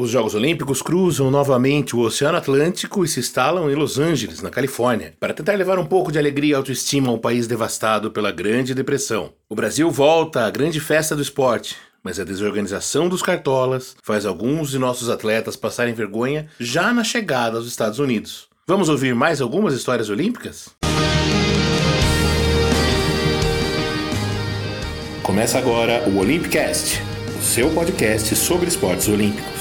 Os Jogos Olímpicos cruzam novamente o Oceano Atlântico e se instalam em Los Angeles, na Califórnia, para tentar levar um pouco de alegria e autoestima ao país devastado pela Grande Depressão. O Brasil volta à grande festa do esporte, mas a desorganização dos cartolas faz alguns de nossos atletas passarem vergonha já na chegada aos Estados Unidos. Vamos ouvir mais algumas histórias olímpicas? Começa agora o Olympicast, o seu podcast sobre esportes olímpicos.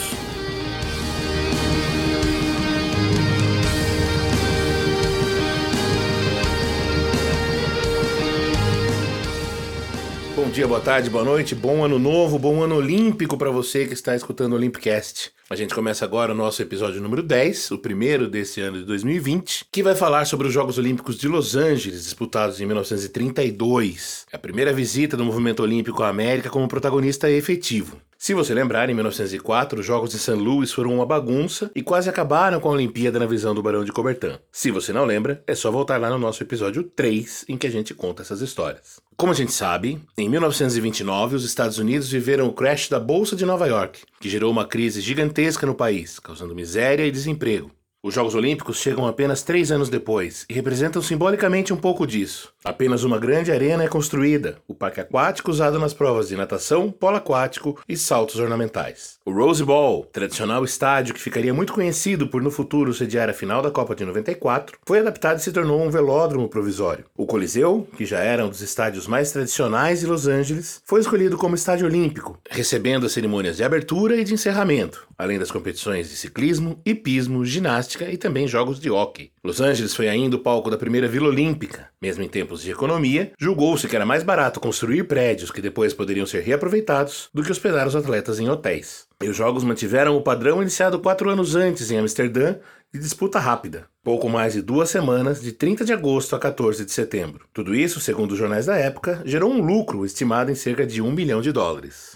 Bom dia, boa tarde, boa noite, bom ano novo, bom ano olímpico para você que está escutando o Olympicast. A gente começa agora o nosso episódio número 10, o primeiro desse ano de 2020, que vai falar sobre os Jogos Olímpicos de Los Angeles, disputados em 1932. É a primeira visita do movimento olímpico à América como protagonista efetivo. Se você lembrar, em 1904, os Jogos de St. Louis foram uma bagunça e quase acabaram com a Olimpíada na visão do Barão de Coubertin. Se você não lembra, é só voltar lá no nosso episódio 3, em que a gente conta essas histórias. Como a gente sabe, em 1929 os Estados Unidos viveram o crash da Bolsa de Nova York, que gerou uma crise gigantesca no país, causando miséria e desemprego. Os Jogos Olímpicos chegam apenas três anos depois e representam simbolicamente um pouco disso. Apenas uma grande arena é construída, o parque aquático usado nas provas de natação, polo aquático e saltos ornamentais. O Rose Bowl, tradicional estádio que ficaria muito conhecido por no futuro sediar a final da Copa de 94, foi adaptado e se tornou um velódromo provisório. O Coliseu, que já era um dos estádios mais tradicionais de Los Angeles, foi escolhido como estádio olímpico, recebendo as cerimônias de abertura e de encerramento, além das competições de ciclismo, hipismo, ginástica e também jogos de hóquei. Los Angeles foi ainda o palco da primeira Vila Olímpica. Mesmo em tempos de economia, julgou-se que era mais barato construir prédios que depois poderiam ser reaproveitados do que hospedar os atletas em hotéis. E os jogos mantiveram o padrão iniciado quatro anos antes em Amsterdã de disputa rápida, pouco mais de duas semanas, de 30 de agosto a 14 de setembro. Tudo isso, segundo os jornais da época, gerou um lucro estimado em cerca de um milhão de dólares.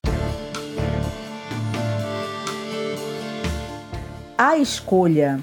A escolha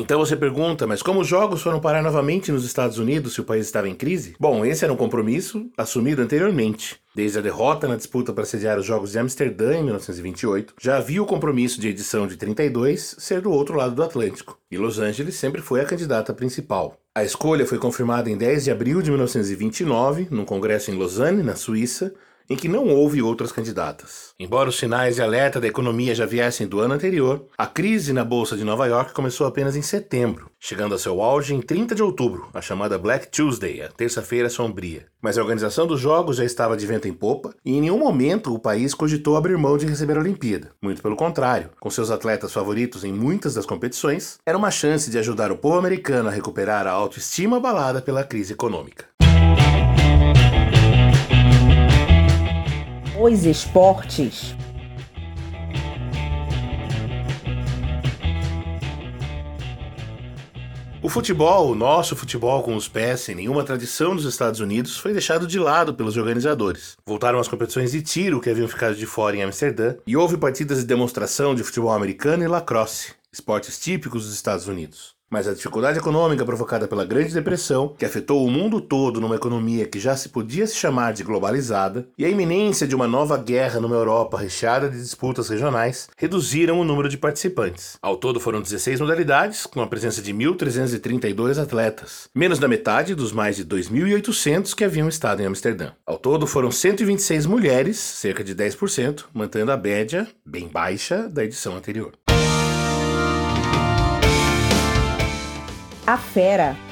então você pergunta, mas como os jogos foram parar novamente nos Estados Unidos se o país estava em crise? Bom, esse era um compromisso assumido anteriormente. Desde a derrota na disputa para sediar os Jogos de Amsterdã em 1928, já havia o compromisso de edição de 32 ser do outro lado do Atlântico, e Los Angeles sempre foi a candidata principal. A escolha foi confirmada em 10 de abril de 1929, num congresso em Lausanne, na Suíça, em que não houve outras candidatas. Embora os sinais de alerta da economia já viessem do ano anterior, a crise na Bolsa de Nova York começou apenas em setembro, chegando a seu auge em 30 de outubro, a chamada Black Tuesday, a terça-feira sombria. Mas a organização dos Jogos já estava de vento em popa e em nenhum momento o país cogitou abrir mão de receber a Olimpíada. Muito pelo contrário, com seus atletas favoritos em muitas das competições, era uma chance de ajudar o povo americano a recuperar a autoestima abalada pela crise econômica. Os esportes. O futebol, o nosso futebol com os pés, sem nenhuma tradição nos Estados Unidos, foi deixado de lado pelos organizadores. Voltaram as competições de tiro que haviam ficado de fora em Amsterdã, e houve partidas de demonstração de futebol americano e lacrosse, esportes típicos dos Estados Unidos. Mas a dificuldade econômica provocada pela Grande Depressão, que afetou o mundo todo numa economia que já se podia se chamar de globalizada, e a iminência de uma nova guerra numa Europa recheada de disputas regionais, reduziram o número de participantes. Ao todo foram 16 modalidades, com a presença de 1.332 atletas, menos da metade dos mais de 2.800 que haviam estado em Amsterdã. Ao todo foram 126 mulheres, cerca de 10%, mantendo a média, bem baixa, da edição anterior. A Fera.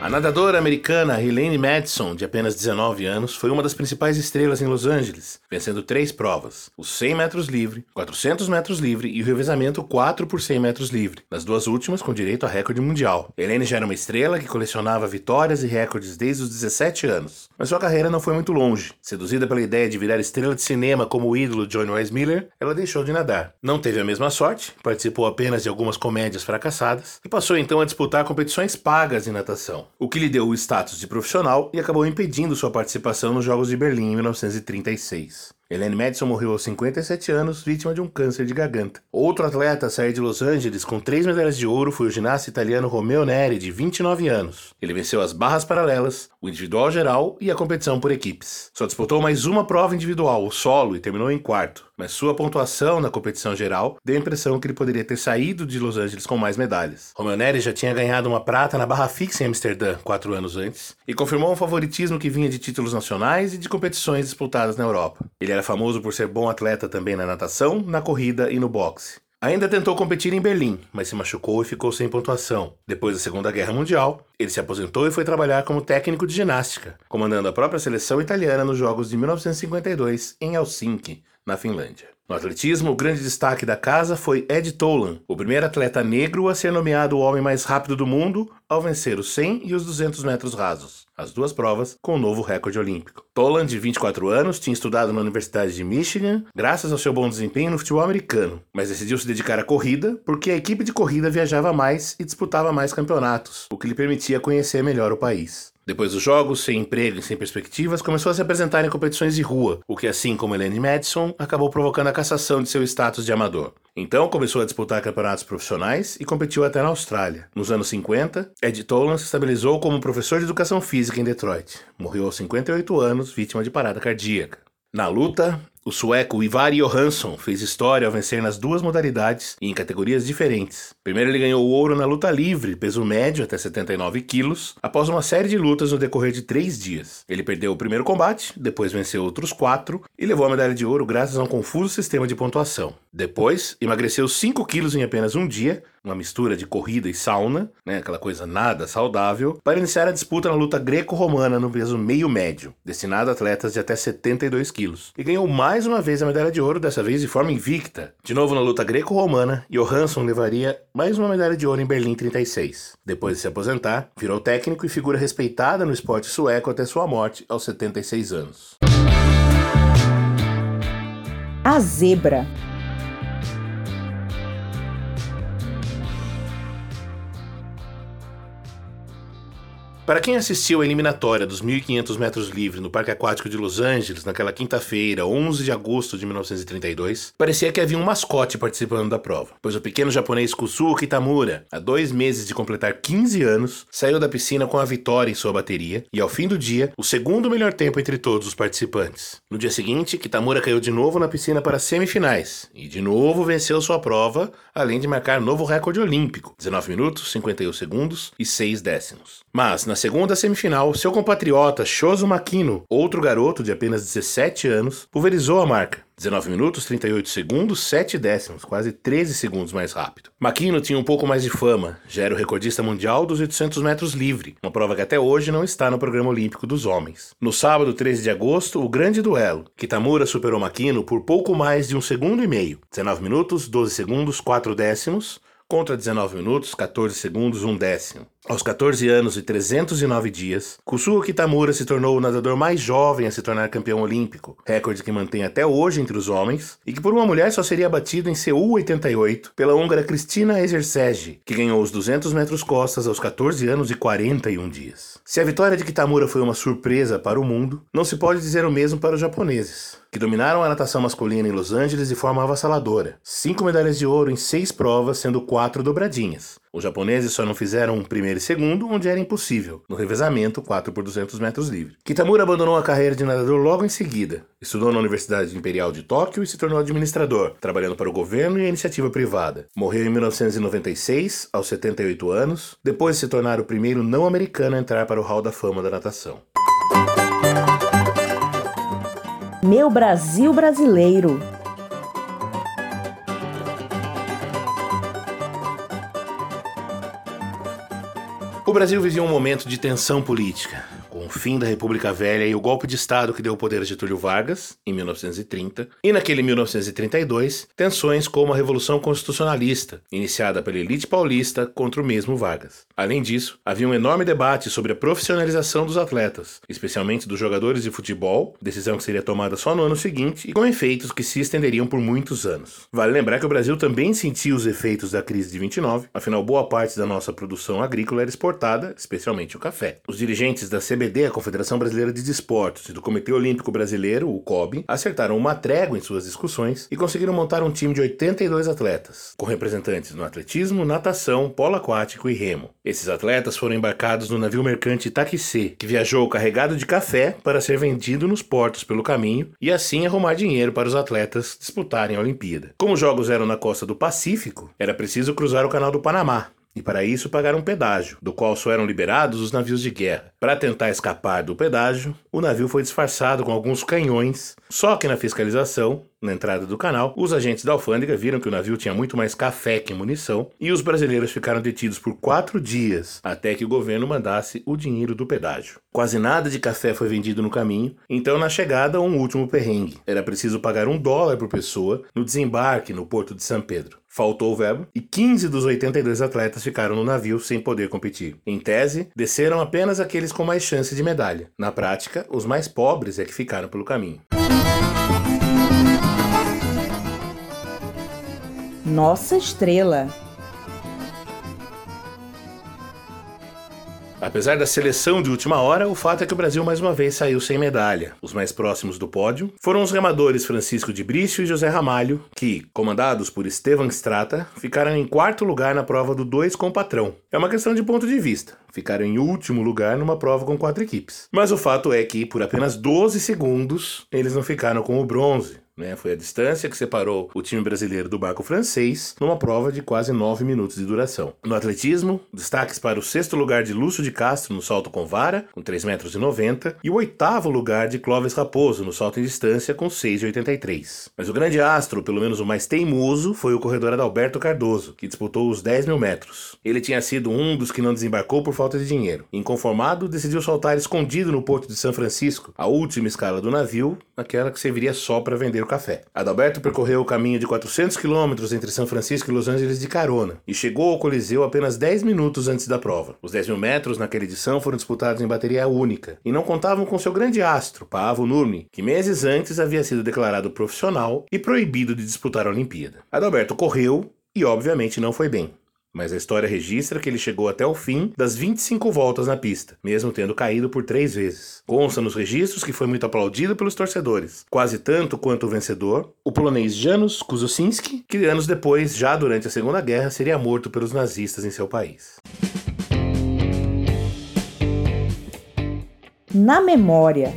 A nadadora americana Helene Madison, de apenas 19 anos, foi uma das principais estrelas em Los Angeles, vencendo três provas: os 100 metros livre, 400 metros livre e o revezamento 4 por 100 metros livre, nas duas últimas com direito a recorde mundial. Helene já era uma estrela que colecionava vitórias e recordes desde os 17 anos, mas sua carreira não foi muito longe. Seduzida pela ideia de virar estrela de cinema como o ídolo John Wise Miller, ela deixou de nadar. Não teve a mesma sorte, participou apenas de algumas comédias fracassadas e passou então a disputar competições pagas em natação o que lhe deu o status de profissional e acabou impedindo sua participação nos Jogos de Berlim em 1936. Elaine Madison morreu aos 57 anos, vítima de um câncer de garganta. Outro atleta a sair de Los Angeles com três medalhas de ouro foi o ginasta italiano Romeo Neri, de 29 anos. Ele venceu as barras paralelas, o individual geral e a competição por equipes. Só disputou mais uma prova individual, o solo, e terminou em quarto. Mas sua pontuação na competição geral deu a impressão que ele poderia ter saído de Los Angeles com mais medalhas. Romeo Neri já tinha ganhado uma prata na barra fixa em Amsterdã quatro anos antes e confirmou um favoritismo que vinha de títulos nacionais e de competições disputadas na Europa. Ele era famoso por ser bom atleta também na natação, na corrida e no boxe. Ainda tentou competir em Berlim, mas se machucou e ficou sem pontuação. Depois da Segunda Guerra Mundial, ele se aposentou e foi trabalhar como técnico de ginástica, comandando a própria seleção italiana nos Jogos de 1952 em Helsinki, na Finlândia. No atletismo, o grande destaque da casa foi Ed Tolan, o primeiro atleta negro a ser nomeado o homem mais rápido do mundo ao vencer os 100 e os 200 metros rasos, as duas provas com um novo recorde olímpico. Tolan, de 24 anos, tinha estudado na Universidade de Michigan graças ao seu bom desempenho no futebol americano, mas decidiu se dedicar à corrida porque a equipe de corrida viajava mais e disputava mais campeonatos, o que lhe permitia conhecer melhor o país. Depois dos jogos, sem emprego e sem perspectivas, começou a se apresentar em competições de rua, o que, assim como Elaine Madison, acabou provocando a cassação de seu status de amador. Então começou a disputar campeonatos profissionais e competiu até na Austrália. Nos anos 50, Ed Tolan se estabilizou como professor de educação física em Detroit. Morreu aos 58 anos, vítima de parada cardíaca. Na luta, o sueco Ivar Johansson fez história ao vencer nas duas modalidades e em categorias diferentes. Primeiro ele ganhou ouro na luta livre, peso médio até 79 quilos, após uma série de lutas no decorrer de três dias. Ele perdeu o primeiro combate, depois venceu outros quatro e levou a medalha de ouro graças a um confuso sistema de pontuação. Depois, emagreceu 5 quilos em apenas um dia, uma mistura de corrida e sauna, né, aquela coisa nada saudável, para iniciar a disputa na luta greco-romana no peso meio médio, destinada a atletas de até 72 quilos, e ganhou mais uma vez a medalha de ouro, dessa vez de forma invicta. De novo na luta greco-romana, Johansson levaria mais uma medalha de ouro em Berlim 36. Depois de se aposentar, virou técnico e figura respeitada no esporte sueco até sua morte aos 76 anos. A zebra. Para quem assistiu à eliminatória dos 1.500 metros livre no Parque Aquático de Los Angeles naquela quinta-feira, 11 de agosto de 1932, parecia que havia um mascote participando da prova, pois o pequeno japonês Kusuo Kitamura, há dois meses de completar 15 anos, saiu da piscina com a vitória em sua bateria e, ao fim do dia, o segundo melhor tempo entre todos os participantes. No dia seguinte, Kitamura caiu de novo na piscina para as semifinais e, de novo, venceu sua prova, além de marcar novo recorde olímpico: 19 minutos, 51 segundos e 6 décimos. Mas, na segunda semifinal, seu compatriota Shozo Makino, outro garoto de apenas 17 anos, pulverizou a marca. 19 minutos, 38 segundos, 7 décimos, quase 13 segundos mais rápido. Makino tinha um pouco mais de fama, já era o recordista mundial dos 800 metros livre, uma prova que até hoje não está no programa olímpico dos homens. No sábado, 13 de agosto, o grande duelo. Kitamura superou Makino por pouco mais de um segundo e meio. 19 minutos, 12 segundos, 4 décimos, contra 19 minutos, 14 segundos, 1 décimo. Aos 14 anos e 309 dias, Kusuo Kitamura se tornou o nadador mais jovem a se tornar campeão olímpico, recorde que mantém até hoje entre os homens e que por uma mulher só seria batido em Seul 88 pela húngara Cristina Ezersege, que ganhou os 200 metros costas aos 14 anos e 41 dias. Se a vitória de Kitamura foi uma surpresa para o mundo, não se pode dizer o mesmo para os japoneses, que dominaram a natação masculina em Los Angeles de forma avassaladora. Cinco medalhas de ouro em seis provas, sendo quatro dobradinhas. Os japoneses só não fizeram um primeiro e segundo, onde era impossível, no revezamento 4 por 200 metros livre. Kitamura abandonou a carreira de nadador logo em seguida. Estudou na Universidade Imperial de Tóquio e se tornou administrador, trabalhando para o governo e a iniciativa privada. Morreu em 1996, aos 78 anos, depois de se tornar o primeiro não americano a entrar para o Hall da Fama da natação. Meu Brasil brasileiro. O Brasil vivia um momento de tensão política, com o fim da República Velha e o golpe de Estado que deu o poder a Getúlio Vargas, em 1930, e naquele 1932, tensões como a Revolução Constitucionalista, iniciada pela elite paulista contra o mesmo Vargas. Além disso, havia um enorme debate sobre a profissionalização dos atletas, especialmente dos jogadores de futebol, decisão que seria tomada só no ano seguinte e com efeitos que se estenderiam por muitos anos. Vale lembrar que o Brasil também sentiu os efeitos da crise de 29, afinal boa parte da nossa produção agrícola era exportada, especialmente o café. Os dirigentes da CBD, a Confederação Brasileira de Desportos, e do Comitê Olímpico Brasileiro, o COB, acertaram uma trégua em suas discussões e conseguiram montar um time de 82 atletas, com representantes no atletismo, natação, polo aquático e remo. Esses atletas foram embarcados no navio mercante Taquicê, que viajou carregado de café para ser vendido nos portos pelo caminho e assim arrumar dinheiro para os atletas disputarem a Olimpíada. Como os jogos eram na costa do Pacífico, era preciso cruzar o Canal do Panamá, e para isso pagaram um pedágio, do qual só eram liberados os navios de guerra. Para tentar escapar do pedágio, o navio foi disfarçado com alguns canhões, só que na fiscalização, na entrada do canal, os agentes da alfândega viram que o navio tinha muito mais café que munição e os brasileiros ficaram detidos por quatro dias até que o governo mandasse o dinheiro do pedágio. Quase nada de café foi vendido no caminho, então na chegada um último perrengue. Era preciso pagar um dólar por pessoa no desembarque no porto de São Pedro. Faltou o verbo e 15 dos 82 atletas ficaram no navio sem poder competir. Em tese, desceram apenas aqueles com mais chance de medalha. Na prática, os mais pobres é que ficaram pelo caminho. Nossa estrela. Apesar da seleção de última hora, o fato é que o Brasil mais uma vez saiu sem medalha. Os mais próximos do pódio foram os remadores Francisco de Brício e José Ramalho, que, comandados por Estevan Strata, ficaram em quarto lugar na prova do 2 com o patrão. É uma questão de ponto de vista. Ficaram em último lugar numa prova com quatro equipes. Mas o fato é que, por apenas 12 segundos, eles não ficaram com o bronze. Né? Foi a distância que separou o time brasileiro do barco francês numa prova de quase 9 minutos de duração. No atletismo, destaques para o sexto lugar de Lúcio de Castro no salto com vara, com 3,90 metros, e o oitavo lugar de Clóvis Raposo no salto em distância, com 6,83. Mas o grande astro, pelo menos o mais teimoso, foi o corredor Adalberto Cardoso, que disputou os 10 mil metros. Ele tinha sido um dos que não desembarcou por falta de dinheiro. Inconformado, decidiu saltar escondido no porto de São Francisco, a última escala do navio, aquela que serviria só para vender café. Adalberto percorreu o caminho de 400 quilômetros entre São Francisco e Los Angeles de carona e chegou ao Coliseu apenas 10 minutos antes da prova. Os 10 mil metros naquela edição foram disputados em bateria única e não contavam com seu grande astro, Paavo Nurmi, que meses antes havia sido declarado profissional e proibido de disputar a Olimpíada. Adalberto correu e, obviamente, não foi bem mas a história registra que ele chegou até o fim das 25 voltas na pista, mesmo tendo caído por três vezes. Consta nos registros que foi muito aplaudido pelos torcedores, quase tanto quanto o vencedor, o polonês Janusz Kuzosinski, que anos depois, já durante a Segunda Guerra, seria morto pelos nazistas em seu país. Na memória.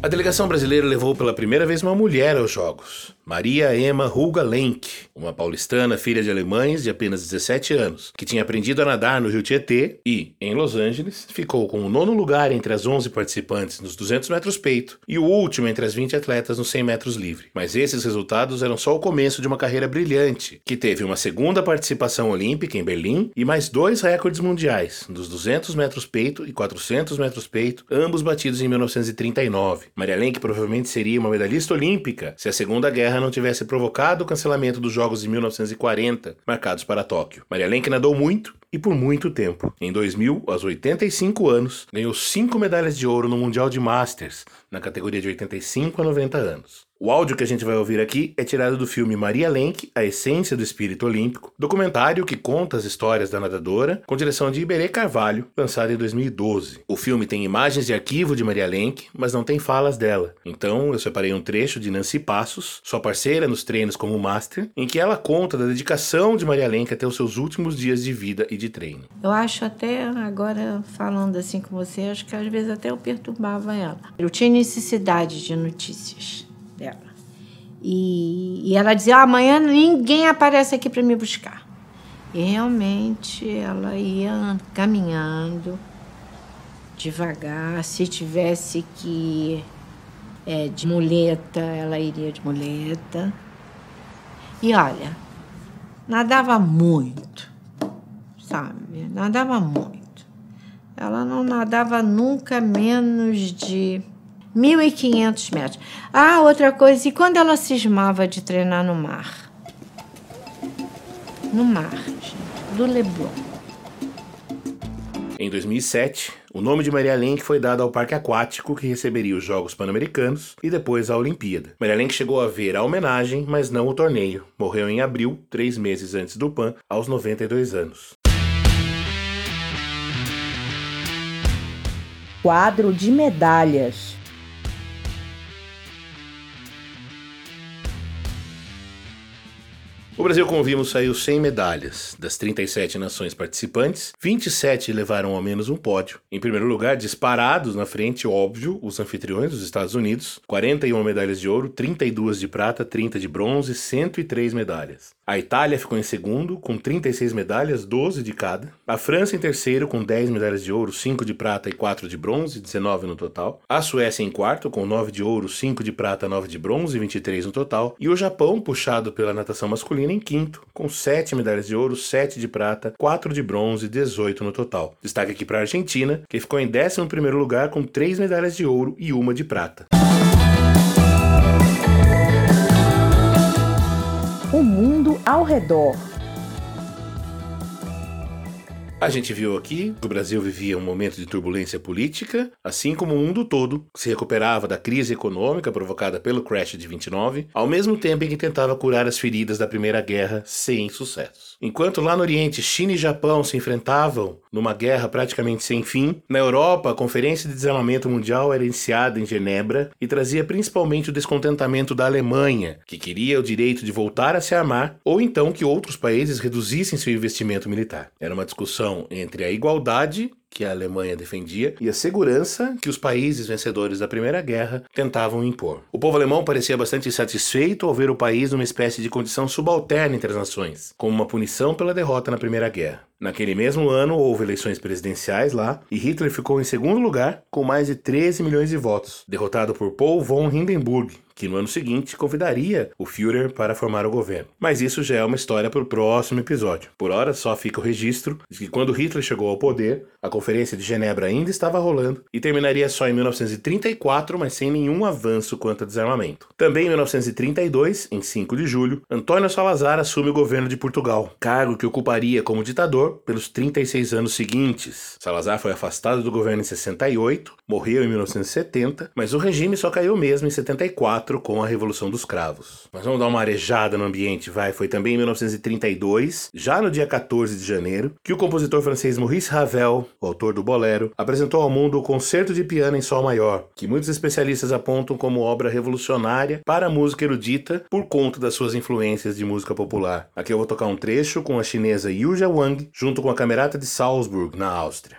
A delegação brasileira levou pela primeira vez uma mulher aos Jogos. Maria Emma Hulga Lenk, uma paulistana filha de alemães de apenas 17 anos, que tinha aprendido a nadar no rio Tietê e, em Los Angeles, ficou com o nono lugar entre as 11 participantes nos 200 metros peito e o último entre as 20 atletas nos 100 metros livre. Mas esses resultados eram só o começo de uma carreira brilhante, que teve uma segunda participação olímpica em Berlim e mais dois recordes mundiais, dos 200 metros peito e 400 metros peito, ambos batidos em 1939. Maria Lenk provavelmente seria uma medalhista olímpica se a Segunda Guerra guerra não tivesse provocado o cancelamento dos Jogos de 1940, marcados para Tóquio. Maria Lenk nadou muito e por muito tempo. Em 2000, aos 85 anos, ganhou cinco medalhas de ouro no Mundial de Masters, na categoria de 85 a 90 anos. O áudio que a gente vai ouvir aqui é tirado do filme Maria Lenk, A Essência do Espírito Olímpico, documentário que conta as histórias da nadadora, com direção de Iberê Carvalho, lançado em 2012. O filme tem imagens de arquivo de Maria Lenk, mas não tem falas dela. Então eu separei um trecho de Nancy Passos, sua parceira nos treinos como Master, em que ela conta da dedicação de Maria Lenk até os seus últimos dias de vida e de treino. Eu acho até, agora falando assim com você, acho que às vezes até eu perturbava ela. Eu tinha necessidade de notícias dela. E, e ela dizia: ah, amanhã ninguém aparece aqui para me buscar. E realmente ela ia caminhando devagar. Se tivesse que é, de muleta, ela iria de muleta. E olha, nadava muito, sabe? Nadava muito. Ela não nadava nunca menos de 1.500 metros. Ah, outra coisa, e quando ela cismava de treinar no mar? No mar, gente, do Leblon. Em 2007, o nome de Maria Lenk foi dado ao parque aquático que receberia os Jogos Pan-Americanos e depois a Olimpíada. Maria Lenk chegou a ver a homenagem, mas não o torneio. Morreu em abril, três meses antes do Pan, aos 92 anos. quadro de medalhas. O Brasil, como vimos, saiu sem medalhas. Das 37 nações participantes, 27 levaram ao menos um pódio. Em primeiro lugar, disparados na frente, óbvio, os anfitriões, os Estados Unidos, 41 medalhas de ouro, 32 de prata, 30 de bronze, 103 medalhas. A Itália ficou em segundo, com 36 medalhas, 12 de cada. A França em terceiro, com 10 medalhas de ouro, 5 de prata e 4 de bronze, 19 no total. A Suécia em quarto, com 9 de ouro, 5 de prata, 9 de bronze, 23 no total. E o Japão, puxado pela natação masculina, em quinto, com 7 medalhas de ouro, 7 de prata, 4 de bronze, 18 no total. Destaque aqui para a Argentina, que ficou em 11 primeiro lugar, com 3 medalhas de ouro e uma de prata. O mundo ao redor. A gente viu aqui que o Brasil vivia um momento de turbulência política, assim como o mundo todo se recuperava da crise econômica provocada pelo crash de 29, ao mesmo tempo em que tentava curar as feridas da Primeira Guerra sem sucesso. Enquanto lá no Oriente China e Japão se enfrentavam numa guerra praticamente sem fim, na Europa a Conferência de Desarmamento Mundial era iniciada em Genebra e trazia principalmente o descontentamento da Alemanha, que queria o direito de voltar a se armar, ou então que outros países reduzissem seu investimento militar. Era uma discussão entre a igualdade que a Alemanha defendia e a segurança que os países vencedores da Primeira Guerra tentavam impor. O povo alemão parecia bastante insatisfeito ao ver o país numa espécie de condição subalterna entre as nações, como uma punição pela derrota na Primeira Guerra. Naquele mesmo ano houve eleições presidenciais lá e Hitler ficou em segundo lugar com mais de 13 milhões de votos, derrotado por Paul von Hindenburg, que no ano seguinte convidaria o Führer para formar o governo. Mas isso já é uma história para o próximo episódio. Por hora, só fica o registro de que quando Hitler chegou ao poder, a Conferência de Genebra ainda estava rolando e terminaria só em 1934, mas sem nenhum avanço quanto a desarmamento. Também em 1932, em 5 de julho, Antônio Salazar assume o governo de Portugal, cargo que ocuparia como ditador pelos 36 anos seguintes. Salazar foi afastado do governo em 68, morreu em 1970, mas o regime só caiu mesmo em 74 com a Revolução dos Cravos. Mas vamos dar uma arejada no ambiente, vai. Foi também em 1932, já no dia 14 de janeiro, que o compositor francês Maurice Ravel, o autor do Bolero, apresentou ao mundo o Concerto de Piano em Sol Maior, que muitos especialistas apontam como obra revolucionária para a música erudita por conta das suas influências de música popular. Aqui eu vou tocar um trecho com a chinesa Yu Wang, junto com a Camerata de Salzburg, na Áustria.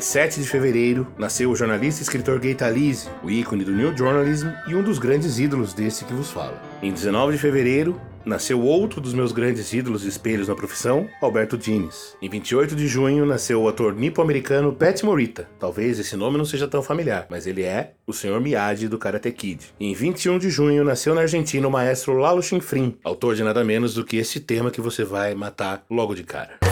Em 7 de fevereiro, nasceu o jornalista e escritor Gay Talese, o ícone do New Journalism e um dos grandes ídolos desse que vos fala. Em 19 de fevereiro, nasceu outro dos meus grandes ídolos e espelhos na profissão, Alberto Dines. Em 28 de junho, nasceu o ator nipo-americano Pat Morita. Talvez esse nome não seja tão familiar, mas ele é o Sr. Miyagi do Karate Kid. Em 21 de junho, nasceu na Argentina o maestro Lalo Schifrin, autor de nada menos do que esse tema que você vai matar logo de cara.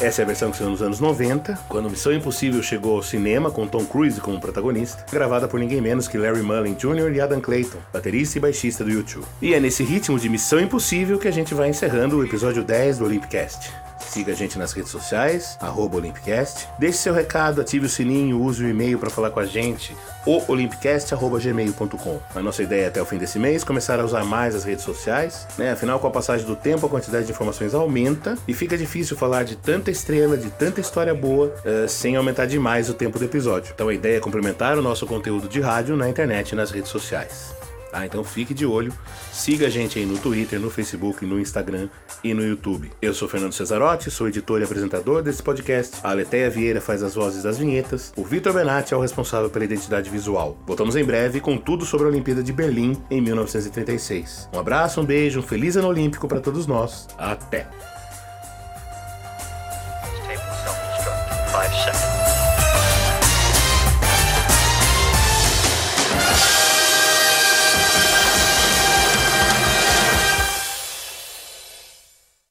Essa é a versão que saiu nos anos 90, quando Missão Impossível chegou ao cinema com Tom Cruise como protagonista, gravada por ninguém menos que Larry Mullen Jr. e Adam Clayton, baterista e baixista do YouTube. E é nesse ritmo de Missão Impossível que a gente vai encerrando o episódio 10 do Olympicast. Siga a gente nas redes sociais, Olympicast. Deixe seu recado, ative o sininho, use o e-mail para falar com a gente, o. A nossa ideia é até o fim desse mês começar a usar mais as redes sociais, né? Afinal, com a passagem do tempo, a quantidade de informações aumenta e fica difícil falar de tanta estrela, de tanta história boa, eh, sem aumentar demais o tempo do episódio. Então a ideia é complementar o nosso conteúdo de rádio na internet e nas redes sociais. Tá? Então fique de olho, siga a gente aí no Twitter, no Facebook, no Instagram e no YouTube. Eu sou Fernando Cesarotti, sou editor e apresentador desse podcast. A Aleteia Vieira faz as vozes das vinhetas. O Vitor Benatti é o responsável pela identidade visual. Voltamos em breve com tudo sobre a Olimpíada de Berlim em 1936. Um abraço, um beijo, um feliz ano olímpico para todos nós. Até!